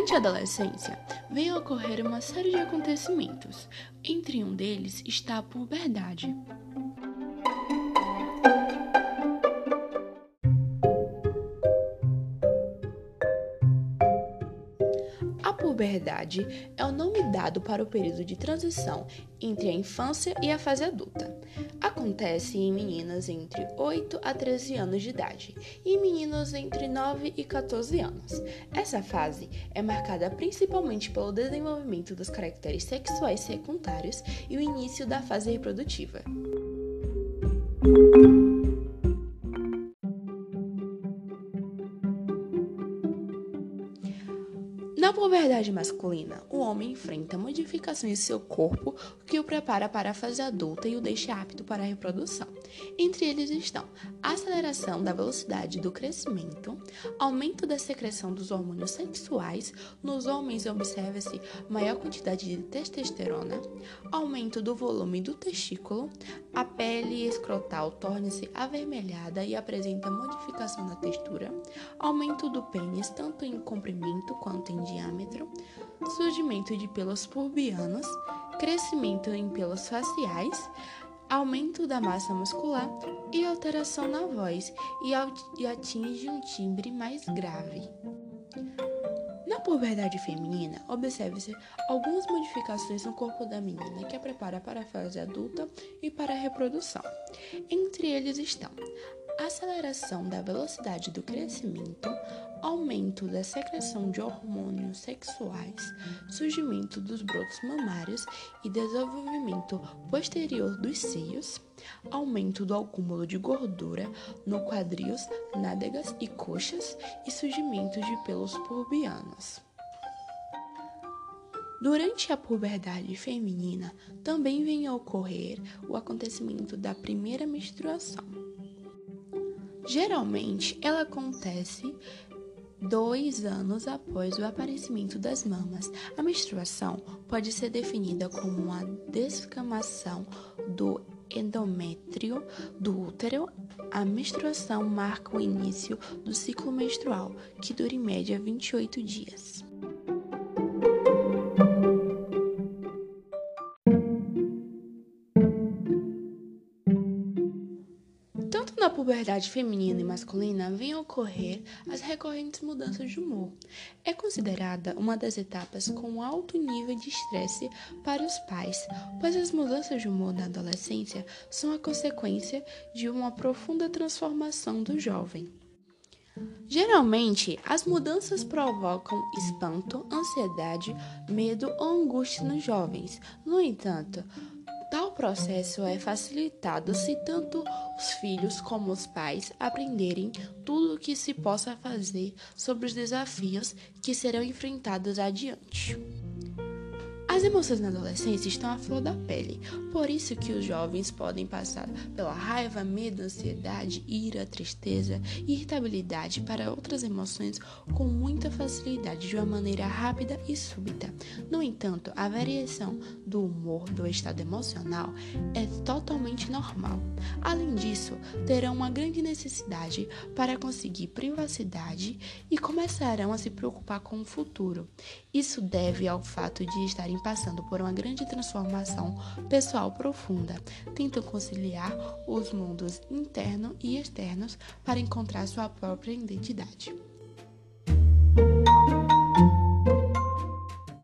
Durante a adolescência, vem a ocorrer uma série de acontecimentos. Entre um deles está a puberdade. A puberdade é o nome dado para o período de transição entre a infância e a fase adulta. Acontece em meninas entre 8 a 13 anos de idade e meninos entre 9 e 14 anos. Essa fase é marcada principalmente pelo desenvolvimento dos caracteres sexuais secundários e o início da fase reprodutiva. Na puberdade masculina, o homem enfrenta modificações em seu corpo que o prepara para a fase adulta e o deixa apto para a reprodução. Entre eles estão aceleração da velocidade do crescimento, aumento da secreção dos hormônios sexuais, nos homens observa-se maior quantidade de testosterona, aumento do volume do testículo, a pele escrotal torna-se avermelhada e apresenta modificação na textura, aumento do pênis tanto em comprimento quanto em diâmetro, surgimento de pelos pubianos, crescimento em pelos faciais, aumento da massa muscular e alteração na voz e atinge um timbre mais grave. Na puberdade feminina, observe-se algumas modificações no corpo da menina que a prepara para a fase adulta e para a reprodução. Entre eles estão aceleração da velocidade do crescimento, aumento da secreção de hormônios sexuais, surgimento dos brotos mamários e desenvolvimento posterior dos seios, aumento do acúmulo de gordura no quadris, nádegas e coxas e surgimento de pelos pubianos. Durante a puberdade feminina, também vem a ocorrer o acontecimento da primeira menstruação. Geralmente, ela acontece dois anos após o aparecimento das mamas. A menstruação pode ser definida como uma descamação do endométrio do útero. A menstruação marca o início do ciclo menstrual, que dura em média 28 dias. Na puberdade feminina e masculina vêm ocorrer as recorrentes mudanças de humor. É considerada uma das etapas com alto nível de estresse para os pais, pois as mudanças de humor na adolescência são a consequência de uma profunda transformação do jovem. Geralmente, as mudanças provocam espanto, ansiedade, medo ou angústia nos jovens. No entanto, Tal processo é facilitado se tanto os filhos como os pais aprenderem tudo o que se possa fazer sobre os desafios que serão enfrentados adiante. As emoções na adolescência estão à flor da pele, por isso que os jovens podem passar pela raiva, medo, ansiedade, ira, tristeza e irritabilidade para outras emoções com muita facilidade de uma maneira rápida e súbita. No entanto, a variação do humor do estado emocional é totalmente normal. Além disso, terão uma grande necessidade para conseguir privacidade e começarão a se preocupar com o futuro. Isso deve ao fato de estarem passando por uma grande transformação pessoal profunda, tentam conciliar os mundos interno e externos para encontrar sua própria identidade.